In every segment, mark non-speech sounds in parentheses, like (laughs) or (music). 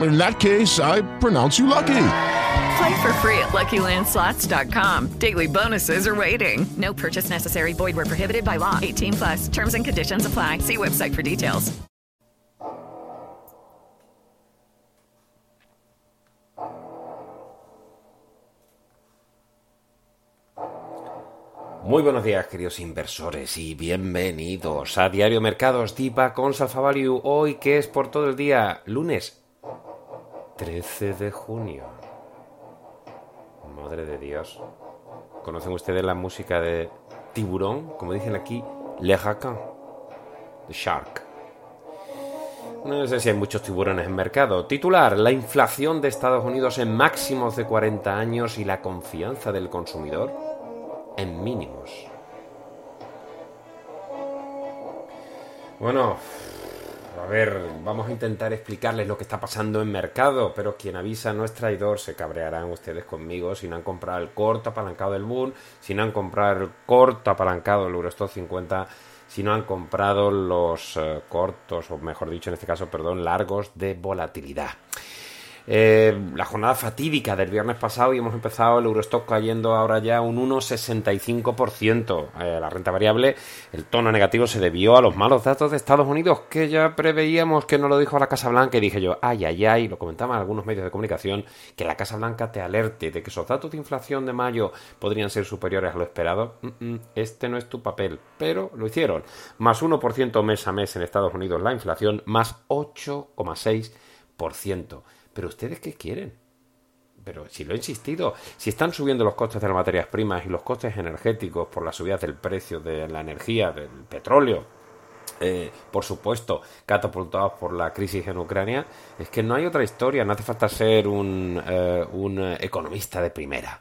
In that case, I pronounce you lucky. Play for free at LuckyLandSlots.com. Daily bonuses are waiting. No purchase necessary. Void where prohibited by law. 18 plus. Terms and conditions apply. See website for details. Muy buenos días, queridos inversores, y bienvenidos a Diario Mercados Diva con Value. Hoy, que es por todo el día, lunes 13 de junio. Madre de Dios. ¿Conocen ustedes la música de Tiburón? Como dicen aquí, Le. The Shark. No sé si hay muchos tiburones en mercado. Titular, la inflación de Estados Unidos en máximos de 40 años y la confianza del consumidor en mínimos. Bueno, a ver, vamos a intentar explicarles lo que está pasando en mercado, pero quien avisa no es traidor, se cabrearán ustedes conmigo si no han comprado el corto apalancado del Boom, si no han comprado el corto apalancado del Eurostock 50, si no han comprado los eh, cortos, o mejor dicho en este caso, perdón, largos de volatilidad. Eh, la jornada fatídica del viernes pasado y hemos empezado el Eurostock cayendo ahora ya un 1,65%. Eh, la renta variable, el tono negativo se debió a los malos datos de Estados Unidos que ya preveíamos que no lo dijo la Casa Blanca y dije yo, ay, ay, ay, lo comentaban algunos medios de comunicación, que la Casa Blanca te alerte de que esos datos de inflación de mayo podrían ser superiores a lo esperado. Este no es tu papel, pero lo hicieron. Más 1% mes a mes en Estados Unidos la inflación, más 8,6%. Pero ustedes qué quieren? Pero si lo he insistido, si están subiendo los costes de las materias primas y los costes energéticos por la subida del precio de la energía, del petróleo, eh, por supuesto, catapultados por la crisis en Ucrania, es que no hay otra historia, no hace falta ser un, eh, un economista de primera.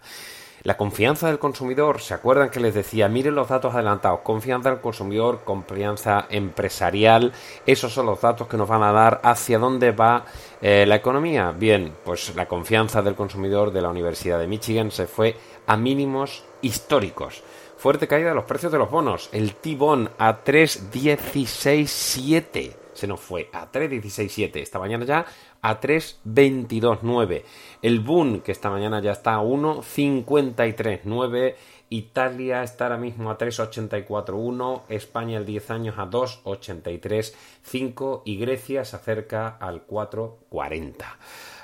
La confianza del consumidor, ¿se acuerdan que les decía? Miren los datos adelantados, confianza del consumidor, confianza empresarial, esos son los datos que nos van a dar hacia dónde va eh, la economía. Bien, pues la confianza del consumidor de la Universidad de Michigan se fue a mínimos históricos. Fuerte caída de los precios de los bonos. El T-Bond a 3.167 se nos fue a 3.167. Esta mañana ya a 3.22.9. El Boom, que esta mañana ya está a 1.53.9. Italia está ahora mismo a 3.84.1. España el 10 años a 2.83.5. Y Grecia se acerca al 4.40.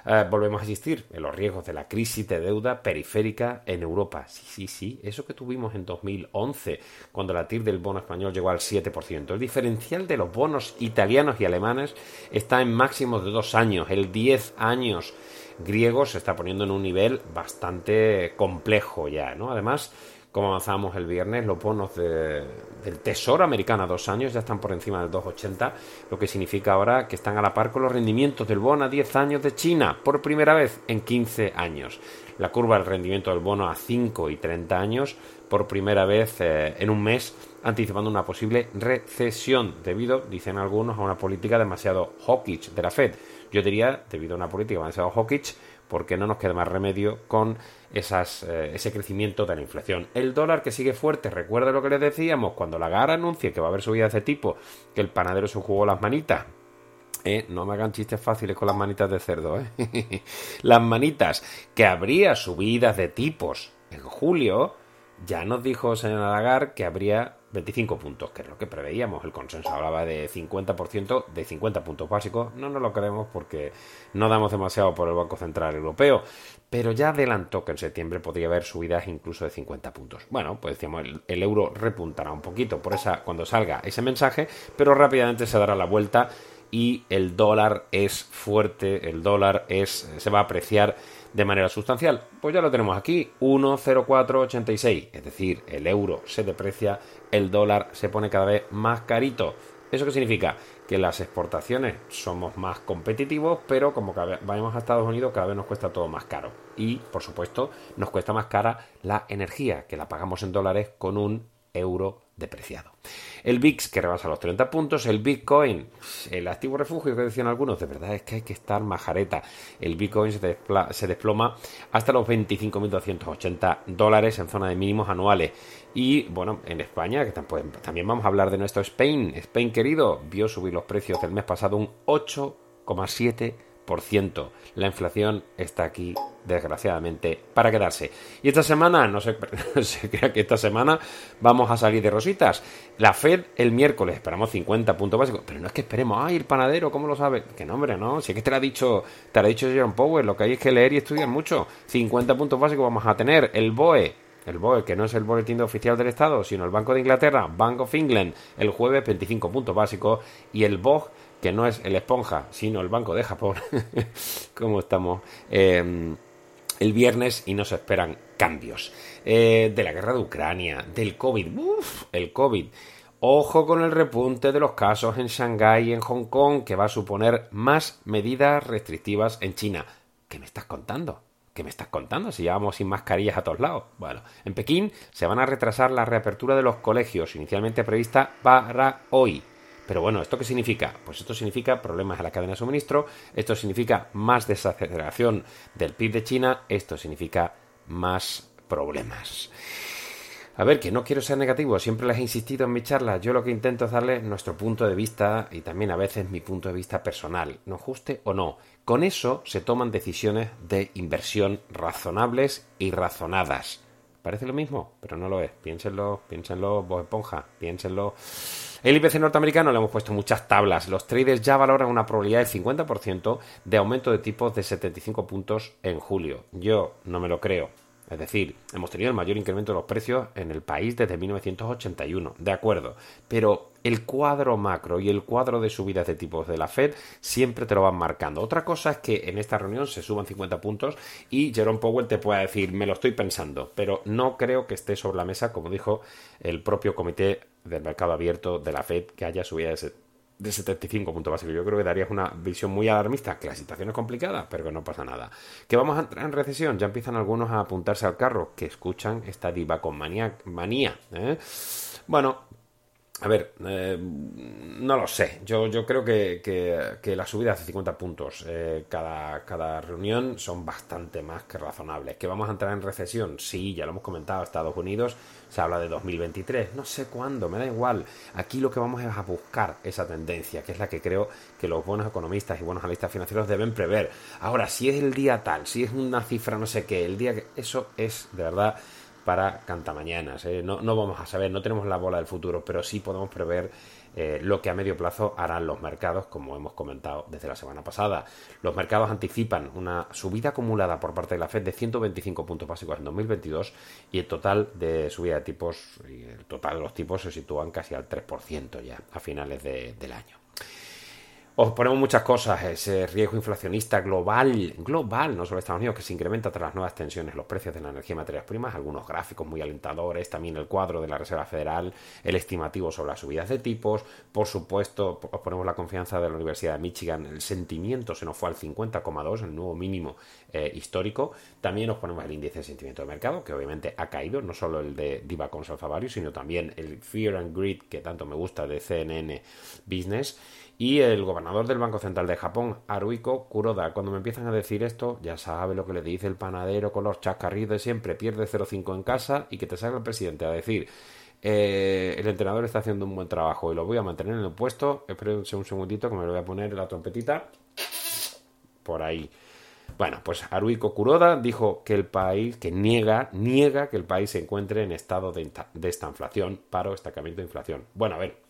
Eh, volvemos a insistir en los riesgos de la crisis de deuda periférica en Europa. Sí, sí, sí, eso que tuvimos en 2011, cuando la TIR del bono español llegó al 7%. El diferencial de los bonos italianos y alemanes está en máximos de dos años, el 10 años griego se está poniendo en un nivel bastante complejo ya, ¿no? Además, como avanzamos el viernes, los bonos del Tesoro americano a dos años ya están por encima del 2,80, lo que significa ahora que están a la par con los rendimientos del bono a 10 años de China, por primera vez en 15 años. La curva del rendimiento del bono a 5 y 30 años, por primera vez eh, en un mes, anticipando una posible recesión, debido, dicen algunos, a una política demasiado hawkish de la Fed. Yo diría, debido a una política demasiado hawkish, porque no nos queda más remedio con esas, eh, ese crecimiento de la inflación. El dólar que sigue fuerte, recuerda lo que les decíamos, cuando la GAR anuncie que va a haber subida de tipo, que el panadero se jugó las manitas Eh, no me hagan chistes fáciles con las manitas de cerdo, ¿eh? (laughs) las manitas, que habría subidas de tipos en julio, ya nos dijo señor Lagarde que habría 25 puntos, que es lo que preveíamos. El consenso hablaba de 50%, de 50 puntos básicos. No nos lo creemos porque no damos demasiado por el Banco Central Europeo. Pero ya adelantó que en septiembre podría haber subidas incluso de 50 puntos. Bueno, pues decíamos, el, euro repuntará un poquito por esa, cuando salga ese mensaje, pero rápidamente se dará la vuelta y el dólar es fuerte, el dólar es, se va a apreciar de manera sustancial. Pues ya lo tenemos aquí, 1,0486, es decir, el euro se deprecia, el dólar se pone cada vez más carito. ¿Eso qué significa? Que las exportaciones somos más competitivos, pero como vamos a Estados Unidos cada vez nos cuesta todo más caro. Y, por supuesto, nos cuesta más cara la energía, que la pagamos en dólares con un euro depreciado. El VIX que rebasa los 30 puntos, el Bitcoin, el activo refugio que decían algunos, de verdad es que hay que estar majareta. El Bitcoin se, se desploma hasta los 25.280 dólares en zona de mínimos anuales. Y bueno, en España, que también vamos a hablar de nuestro Spain, Spain querido, vio subir los precios del mes pasado un 8,7%. La inflación está aquí, desgraciadamente, para quedarse. Y esta semana, (laughs) no se, crea que esta semana vamos a salir de rositas. La Fed el miércoles, esperamos 50 puntos básicos, pero no es que esperemos, ay, el panadero, ¿cómo lo sabe? Que no, hombre, no, si es que te lo ha dicho, te lo ha dicho Jerome Powell, lo que hay es que leer y estudiar mucho. 50 puntos básicos vamos a tener. El BOE, el BOE, que no es el boletín oficial del Estado, sino el Banco de Inglaterra, Bank of England, el jueves 25 puntos básicos, y el BOG, que no es el Esponja, sino el Banco de Japón, (laughs) como estamos, em, el viernes y nos esperan cambios. Eh, de la guerra de Ucrania, del COVID, uff, el COVID. Ojo con el repunte de los casos en Shanghái y en Hong Kong, que va a suponer más medidas restrictivas en China. ¿Qué me estás contando? ¿Qué me estás contando? Si llevamos sin mascarillas a todos lados. Bueno, en Pekín se van a retrasar la reapertura de los colegios, inicialmente prevista para hoy. Pero bueno, ¿esto qué significa? Pues esto significa problemas en la cadena de suministro, esto significa más desaceleración del PIB de China, esto significa más problemas. A ver, que no quiero ser negativo, siempre les he insistido en mi charla, yo lo que intento es darles nuestro punto de vista y también a veces mi punto de vista personal, nos guste o no. Con eso se toman decisiones de inversión razonables y razonadas. Parece lo mismo, pero no lo es. Piénsenlo, piénsenlo, vos esponja, piénsenlo. El IPC norteamericano le hemos puesto muchas tablas. Los traders ya valoran una probabilidad del 50% de aumento de tipos de 75 puntos en julio. Yo no me lo creo. Es decir, hemos tenido el mayor incremento de los precios en el país desde 1981, de acuerdo, pero el cuadro macro y el cuadro de subidas de tipos de la Fed siempre te lo van marcando. Otra cosa es que en esta reunión se suban 50 puntos y Jerome Powell te pueda decir, me lo estoy pensando, pero no creo que esté sobre la mesa, como dijo el propio comité del mercado abierto de la Fed, que haya subidas de de 75 puntos básicos. Yo creo que darías una visión muy alarmista, que la situación es complicada, pero que no pasa nada. Que vamos a entrar en recesión, ya empiezan algunos a apuntarse al carro, que escuchan esta diva con manía. manía ¿eh? Bueno, a ver, eh, no lo sé. Yo, yo creo que, que, las subidas de 50 puntos eh, cada, cada reunión son bastante más que razonables. ¿Que vamos a entrar en recesión? Sí, ya lo hemos comentado. Estados Unidos se habla de 2023. No sé cuándo, me da igual. Aquí lo que vamos es a buscar esa tendencia, que es la que creo que los buenos economistas y buenos analistas financieros deben prever. Ahora, si es el día tal, si es una cifra no sé qué, el día que... Eso es, de verdad para cantamañanas. ¿eh? No, no vamos a saber, no tenemos la bola del futuro, pero sí podemos prever eh, lo que a medio plazo harán los mercados, como hemos comentado desde la semana pasada. Los mercados anticipan una subida acumulada por parte de la Fed de 125 puntos básicos en 2022 y el total de subida de tipos, y el total de los tipos se sitúan casi al 3% ya a finales del año. Os ponemos muchas cosas, ese riesgo inflacionista global, global, no solo Estados Unidos, que se incrementa tras las nuevas tensiones, los precios de la energía y materias primas, algunos gráficos muy alentadores, también el cuadro de la Reserva Federal, el estimativo sobre las subidas de tipos, por supuesto, os ponemos la confianza de la Universidad de Michigan, el sentimiento se nos fue al 50,2, el nuevo mínimo eh, histórico, también os ponemos el índice de sentimiento de mercado, que obviamente ha caído, no solo el de Diva Consulta sino también el Fear and Greed, que tanto me gusta de CNN Business, y el gobernador del Banco Central de Japón, Haruiko Kuroda. Cuando me empiezan a decir esto, ya sabe lo que le dice el panadero con los chascarrillos de siempre, pierde 0,5 en casa y que te salga el presidente a decir eh, el entrenador está haciendo un buen trabajo y lo voy a mantener en el puesto. Esperen un segundito que me lo voy a poner la trompetita por ahí. Bueno, pues Haruiko Kuroda dijo que el país, que niega, niega que el país se encuentre en estado de, de esta inflación, paro, estancamiento de inflación. Bueno, a ver,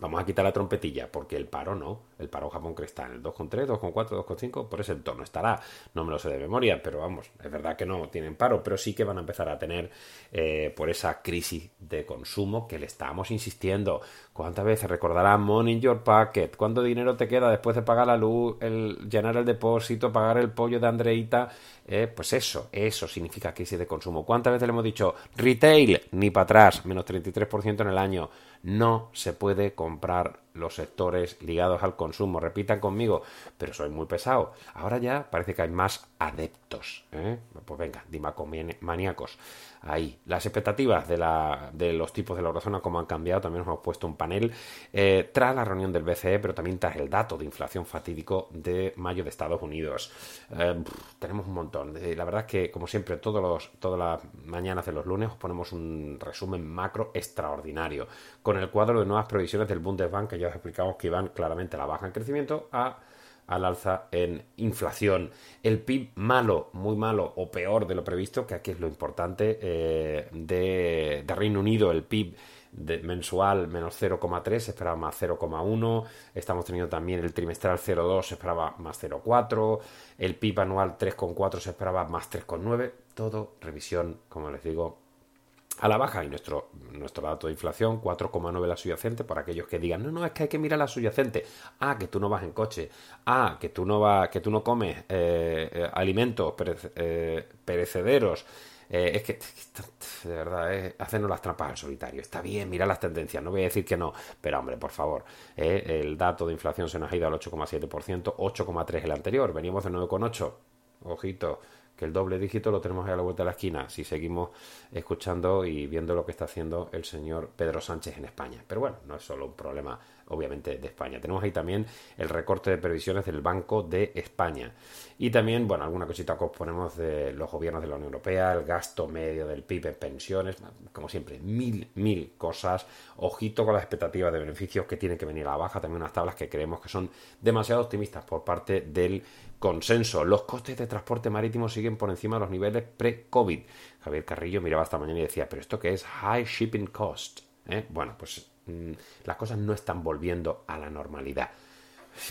vamos a quitar la trompetilla, porque el paro no. El paro Japón que está en el 2,3, 2,4, 2,5, por ese entorno estará. No me lo sé de memoria, pero vamos, es verdad que no tienen paro, pero sí que van a empezar a tener eh, por esa crisis de consumo que le estamos insistiendo. ¿Cuántas veces recordará Money in your pocket? ¿Cuánto dinero te queda después de pagar la luz, llenar el depósito, pagar el pollo de Andreita? Eh, pues eso, eso significa crisis de consumo. ¿Cuántas veces le hemos dicho retail? Ni para atrás, menos 33% en el año. No se puede comprar los sectores ligados al consumo. Repitan conmigo, pero soy muy pesado. Ahora ya parece que hay más adeptos. ¿eh? Pues venga, maníacos ahí. Las expectativas de, los tipos de la eurozona, como han cambiado, también nos hemos puesto un panel eh, tras la reunión del BCE, pero también tras el dato de inflación fatídico de mayo de Estados Unidos. Eh, tenemos un montón. la verdad es que, como siempre, todos todas las mañanas de los lunes os ponemos un resumen macro extraordinario, con el cuadro de nuevas previsiones del Bundesbank, que ya os explicamos que iban claramente a la baja en crecimiento, a al alza en inflación. El PIB malo, muy malo o peor de lo previsto, que aquí es lo importante, eh, de, Reino Unido, el PIB mensual menos 0,3, se esperaba más 0,1, estamos teniendo también el trimestral 0,2, se esperaba más 0,4, el PIB anual 3,4 se esperaba más 3,9, todo revisión, como les digo, a la baja y nuestro, nuestro dato de inflación 4,9 la subyacente por aquellos que digan no no es que hay que mirar la subyacente ah que tú no vas en coche. Ah que tú no vas que tú no comes eh, eh, alimentos eh, perecederos. Es que de verdad es hacernos las trampas al solitario. Está bien mira las tendencias no voy a decir que no pero hombre por favor el dato de inflación se nos ha ido al 8,7% 8,3 el anterior veníamos de 9,8 ojito el doble dígito lo tenemos ahí a la vuelta de la esquina si seguimos escuchando y viendo lo que está haciendo el señor Pedro Sánchez en España. Pero bueno, no es solo un problema obviamente de España. Tenemos ahí también el recorte de previsiones del Banco de España. Y también, bueno, alguna cosita que os ponemos de los gobiernos de la Unión Europea, el gasto medio del PIB en pensiones, como siempre, mil, mil cosas. Ojito con las expectativas de beneficios que tienen que venir a la baja, también unas tablas que creemos que son demasiado optimistas por parte del consenso. Los costes de transporte marítimo siguen por encima de los niveles pre-COVID. Javier Carrillo miraba esta mañana y decía, ¿pero esto qué es? High shipping cost. ¿Eh? Bueno, pues las cosas no están volviendo a la normalidad.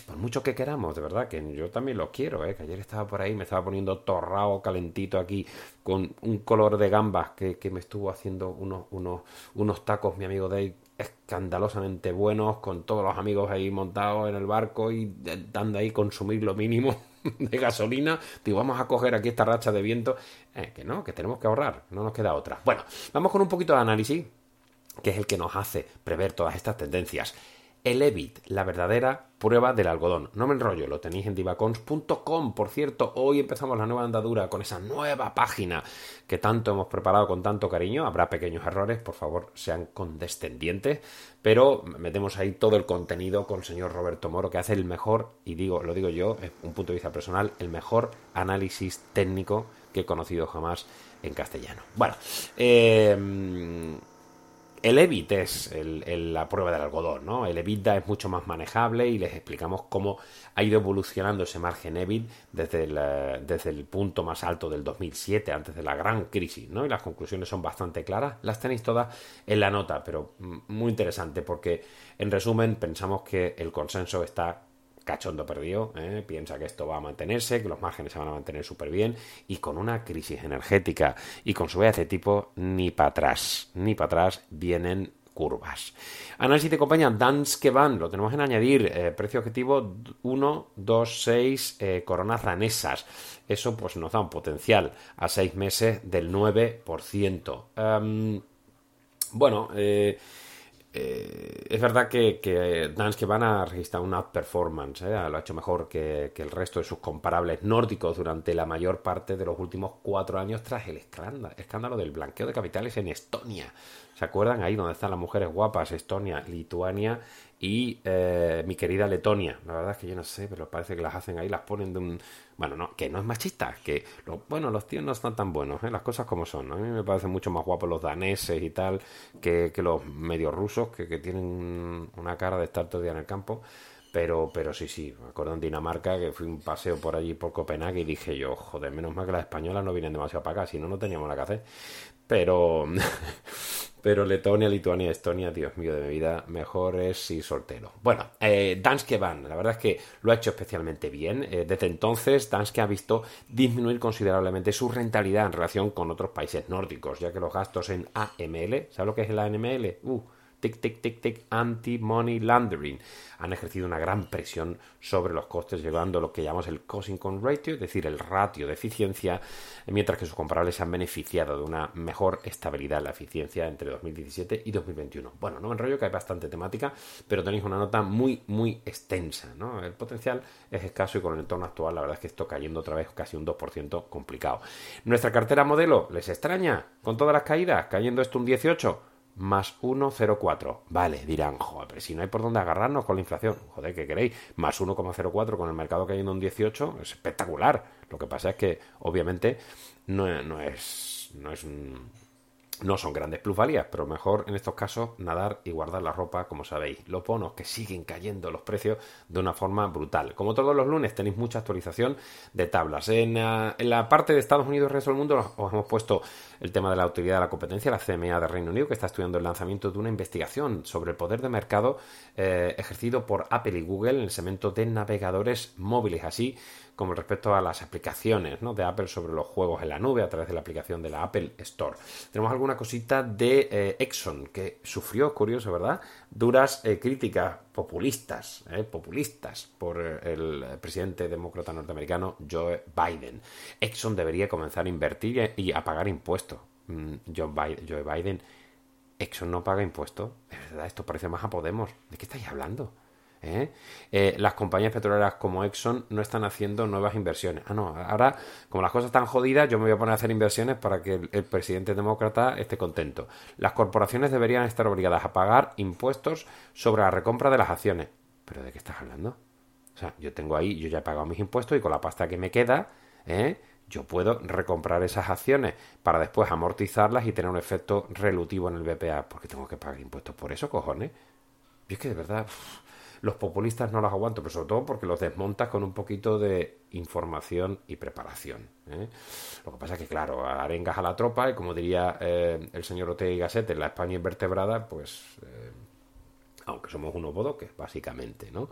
Por mucho que queramos, de verdad, que yo también lo quiero, ¿eh? que ayer estaba por ahí, me estaba poniendo torrado, calentito aquí, con un color de gambas que, me estuvo haciendo unos, unos, unos tacos, mi amigo Dave, escandalosamente buenos, con todos los amigos ahí montados en el barco y dando ahí consumir lo mínimo (laughs) de gasolina. Digo, vamos a coger aquí esta racha de viento. Eh, que no, que tenemos que ahorrar, no nos queda otra. Bueno, vamos con un poquito de análisis, que es el que nos hace prever todas estas tendencias. El EBIT, la verdadera prueba del algodón. No me enrollo, lo tenéis en divacons.com. Por cierto, hoy empezamos la nueva andadura con esa nueva página que tanto hemos preparado con tanto cariño. Habrá pequeños errores, por favor, sean condescendientes, pero metemos ahí todo el contenido con el señor Roberto Moro, que hace el mejor, y digo, lo digo yo, es un punto de vista personal, el mejor análisis técnico que he conocido jamás en castellano. Bueno, eh el EBIT es la prueba del algodón, ¿no? El EBITDA es mucho más manejable y les explicamos cómo ha ido evolucionando ese margen EBIT desde el, eh, desde el punto más alto del 2007, antes de la gran crisis, ¿no? Y las conclusiones son bastante claras, las tenéis todas en la nota, pero muy interesante porque, en resumen, pensamos que el consenso está cachondo perdido, ¿eh? piensa que esto va a mantenerse, que los márgenes se van a mantener súper bien y con una crisis energética y con su de tipo ni para atrás, ni para atrás vienen curvas. Análisis de compañía Danske Bank, lo tenemos en añadir, eh, precio objetivo 1, 2, 6 coronas ranesas. Eso pues nos da un potencial a 6 meses del 9%. Em, bueno, eh, eh, es verdad que, que Danske Van a registrado una outperformance, ¿eh? lo ha hecho mejor que, el resto de sus comparables nórdicos durante la mayor parte de los últimos cuatro años tras el escándalo, del blanqueo de capitales en Estonia. ¿Se acuerdan? Ahí donde están las mujeres guapas, Estonia, Lituania y eh, mi querida Letonia. La verdad es que yo no sé, pero parece que las hacen ahí, las ponen de un... Bueno, no, que no es machista, que bueno, los tíos no están tan buenos, ¿eh? las cosas como son. A mí me parecen mucho más guapos los daneses y tal que, los medio rusos, que, tienen una cara de estar todo el día en el campo. Pero, pero sí, sí, me acuerdo en Dinamarca que fui un paseo por allí por Copenhague y dije yo, joder, menos mal que las españolas no vienen demasiado para acá, si no, no teníamos nada que hacer. Pero, (laughs) pero Letonia, Lituania, Estonia, Dios mío de mi vida, mejor es si soltero. Bueno, eh, Danske Bank, la verdad es que lo ha hecho especialmente bien. Eh, desde entonces, Danske ha visto disminuir considerablemente su rentabilidad en relación con otros países nórdicos, ya que los gastos en AML, ¿sabes lo que es el AML? Uh, tic, tic, tic, tic, anti-money laundering. Han ejercido una gran presión sobre los costes, llevando lo que llamamos el cost income ratio, es decir, el ratio de eficiencia, mientras que sus comparables se han beneficiado de una mejor estabilidad en la eficiencia entre 2017 y 2021. Bueno, no me enrollo que hay bastante temática, pero tenéis una nota muy, muy extensa. El potencial es escaso y con el entorno actual, la verdad es que esto cayendo otra vez casi un 2% complicado. Nuestra cartera modelo, ¿les extraña? Con todas las caídas, cayendo esto un 18% más 1,04. Vale, dirán, joder, si no hay por dónde agarrarnos con la inflación. Joder, ¿qué queréis? Más 1,04 con el mercado cayendo un 18 es espectacular. Lo que pasa es que, obviamente, no, no es, no es un no son grandes plusvalías, pero mejor en estos casos nadar y guardar la ropa, como sabéis. Los bonos que siguen cayendo los precios de una forma brutal. Como todos los lunes tenéis mucha actualización de tablas. En, ah, la parte de Estados Unidos y el resto del mundo os hemos puesto el tema de la autoridad de la competencia, la CMA de Reino Unido, que está estudiando el lanzamiento de una investigación sobre el poder de mercado eh, ejercido por Apple y Google en el segmento de navegadores móviles. Así como respecto a las aplicaciones de Apple sobre los juegos en la nube a través de la aplicación de la Apple Store. Tenemos alguna cosita de eh, Exxon que sufrió, curioso, ¿verdad? Duras eh, críticas populistas, eh, populistas por el presidente demócrata norteamericano Joe Biden. Exxon debería comenzar a invertir y a pagar impuestos. Mm, Joe Biden, Exxon no paga impuestos. De verdad, esto parece más a Podemos. ¿De qué estáis hablando? ¿Eh? Eh, las compañías petroleras como Exxon no están haciendo nuevas inversiones. Ah, no, ahora, como las cosas están jodidas, yo me voy a poner a hacer inversiones para que el, presidente demócrata esté contento. Las corporaciones deberían estar obligadas a pagar impuestos sobre la recompra de las acciones. ¿Pero de qué estás hablando? O sea, yo tengo ahí, yo ya he pagado mis impuestos y con la pasta que me queda, ¿eh? yo puedo recomprar esas acciones para después amortizarlas y tener un efecto relutivo en el BPA. porque tengo que pagar impuestos por eso, cojones? Y es que de verdad los populistas no los aguanto, pero sobre todo porque los desmontas con un poquito de información y preparación. ¿eh? Lo que pasa es que, claro, arengas a la tropa y como diría eh, el señor Ortega y Gasset en la España invertebrada, pues, eh, aunque somos unos bodoques, básicamente, ¿no?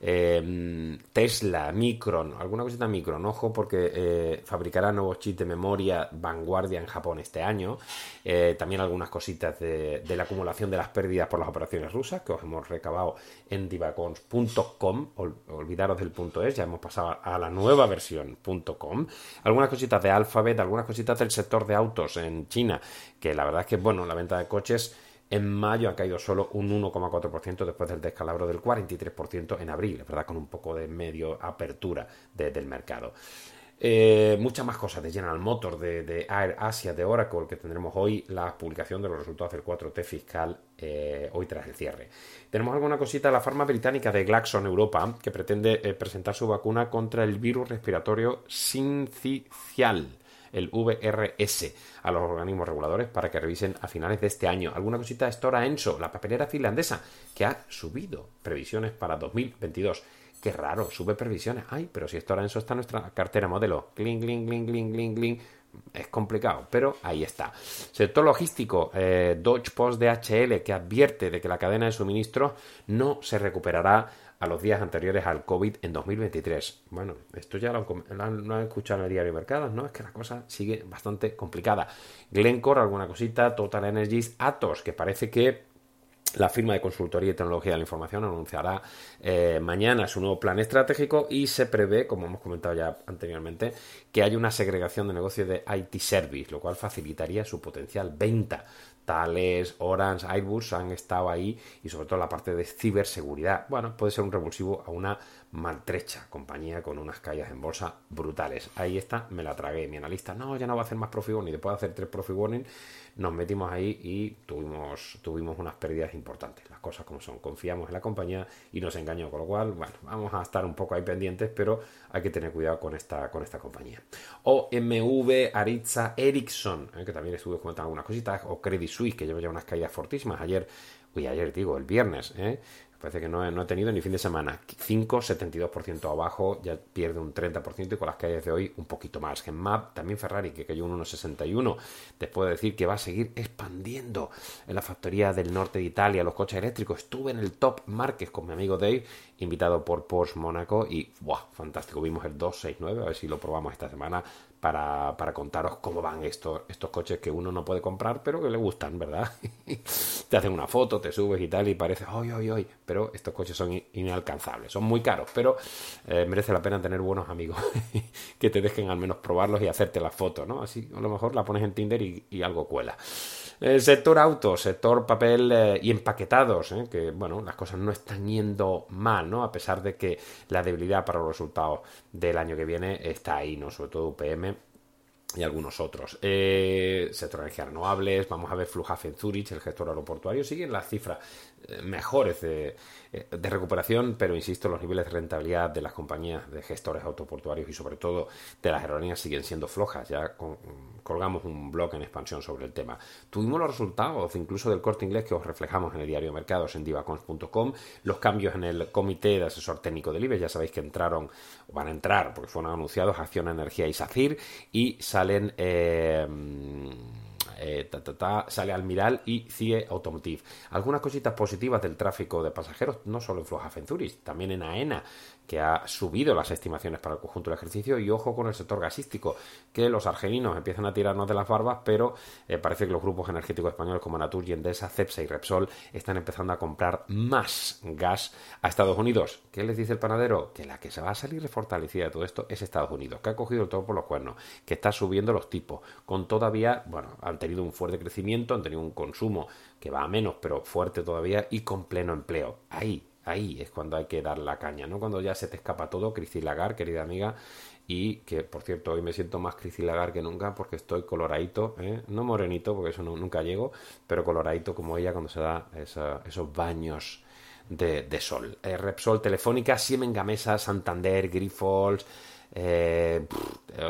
Em, Tesla, Micron, alguna cosita Micron, ojo porque eh, fabricará nuevos chips de memoria vanguardia en Japón este año. Eh, también algunas cositas de, la acumulación de las pérdidas por las operaciones rusas que os hemos recabado en divacons.com. olvidaros del punto es, ya hemos pasado a la nueva versión .com. Algunas cositas de Alphabet, algunas cositas del sector de autos en China, que la verdad es que, bueno, la venta de coches en mayo ha caído solo un 1,4% después del descalabro del 43% en abril, ¿verdad? Con un poco de medio apertura del mercado. Eh, muchas más cosas de General Motors, de, Air Asia, de Oracle, que tendremos hoy la publicación de los resultados del 4T fiscal eh, hoy tras el cierre. Tenemos alguna cosita de la farma británica de Glaxon Europa, que pretende eh, presentar su vacuna contra el virus respiratorio sincicial el VRS a los organismos reguladores para que revisen a finales de este año. Alguna cosita de Stora Enso, la papelera finlandesa, que ha subido previsiones para 2022. Qué raro, sube previsiones. Ay, pero si Stora Enso está en nuestra cartera modelo. Cling, cling, cling, cling, cling, cling. Es complicado, pero ahí está. Sector logístico, eh, Dodge Post DHL, que advierte de que la cadena de suministro no se recuperará a los días anteriores al COVID en 2023. Bueno, esto ya lo, han, escuchado en el diario Mercados, ¿no? Es que la cosa sigue bastante complicada. Glencore, alguna cosita, Total Energies, Atos, que parece que la firma de consultoría y tecnología de la información anunciará eh, mañana su nuevo plan estratégico y se prevé, como hemos comentado ya anteriormente, que haya una segregación de negocio de IT Service, lo cual facilitaría su potencial venta Thales, Orange, Airbus han estado ahí y sobre todo la parte de ciberseguridad. Bueno, puede ser un revulsivo a una maltrecha compañía con unas caídas en bolsa brutales. Ahí está, me la tragué. Mi analista, no, ya no va a hacer más profit warning. Después de hacer tres profit warning, nos metimos ahí y tuvimos, tuvimos unas pérdidas importantes. Las cosas como son. Confiamos en la compañía y nos engañó. Con lo cual, bueno, vamos a estar un poco ahí pendientes, pero hay que tener cuidado con esta, con esta compañía. O MV Aritza Ericsson, eh, que también estuve comentando algunas cositas, o Credit Suisse, que lleva ya unas caídas fortísimas. Ayer, uy, ayer digo, el viernes, ¿eh? Parece que no no he tenido ni fin de semana. 5, 72% abajo, ya pierde un 30% y con las caídas de hoy un poquito más. Genmap, también Ferrari, que cayó un 1,61, después de decir que va a seguir expandiendo en la factoría del norte de Italia los coches eléctricos. Estuve en el Top Market con mi amigo Dave, invitado por Porsche Mónaco y ¡buah! Fantástico, vimos el 269, a ver si lo probamos esta semana para, contaros cómo van estos, estos coches que uno no puede comprar, pero que le gustan, ¿verdad? (laughs) te hacen una foto, te subes y tal, y parece, ¡ay, ay, ay! Pero estos coches son inalcanzables, son muy caros, pero eh, merece la pena tener buenos amigos (laughs) que te dejen al menos probarlos y hacerte la foto, ¿no? Así a lo mejor la pones en Tinder y algo cuela. El sector auto, sector papel eh, y empaquetados, ¿eh? que bueno, las cosas no están yendo mal, ¿no? A pesar de que la debilidad para los resultados del año que viene está ahí, ¿no? Sobre todo UPM y algunos otros. Eh, sector de energías renovables, vamos a ver Flughafen Zurich, el gestor aeroportuario, siguen las cifras mejores de, eh, de, recuperación, pero insisto, los niveles de rentabilidad de las compañías de gestores autoportuarios y sobre todo de las aerolíneas siguen siendo flojas. Ya colgamos un blog en expansión sobre el tema. Tuvimos los resultados incluso del corte inglés que os reflejamos en el diario mercados en divacons.com, los cambios en el comité de asesor técnico del IBEX, ya sabéis que entraron, o van a entrar, porque fueron anunciados Acción Energía y SACIR, y salen... Eh, eh, sale Almiral y CIE Automotive. Algunas cositas positivas del tráfico de pasajeros, no solo en Floja Fenturis, también en AENA, que ha subido las estimaciones para el conjunto del ejercicio, y ojo con el sector gasístico, que los argelinos empiezan a tirarnos de las barbas, pero eh, parece que los grupos energéticos españoles como Natur, Endesa, Cepsa y Repsol están empezando a comprar más gas a Estados Unidos. ¿Qué les dice el panadero? Que la que se va a salir refortalecida de todo esto es Estados Unidos, que ha cogido el todo por los cuernos, que está subiendo los tipos, con todavía, bueno, han tenido un fuerte crecimiento, han tenido un consumo que va a menos, pero fuerte todavía y con pleno empleo. Ahí, ahí es cuando hay que dar la caña, ¿no? Cuando ya se te escapa todo, Cristi Lagar, querida amiga, y que por cierto hoy me siento más Cristi Lagar que nunca porque estoy coloradito, ¿eh? no morenito porque eso no, nunca llego, pero coloradito como ella cuando se da esos baños de, sol. Eh, Repsol, Telefónica, Siemens Gamesa, Santander, Grifols, eh,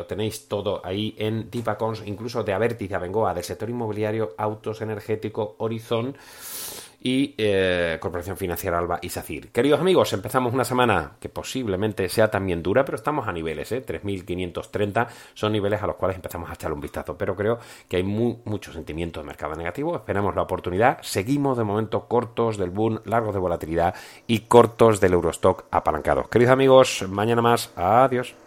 tenéis todo ahí en Tipacons, incluso de Avertis, de Abengoa, del sector inmobiliario, autos, energético, Horizon y eh, Corporación Financiera Alba y SACIR. Queridos amigos, empezamos una semana que posiblemente sea también dura, pero estamos a niveles, ¿eh? 3.530 son niveles a los cuales empezamos a echarle un vistazo, pero creo que hay muy, mucho sentimiento de mercado negativo, esperamos la oportunidad, seguimos de momento cortos del boom, largos de volatilidad y cortos del Eurostock apalancados. Queridos amigos, mañana más, adiós.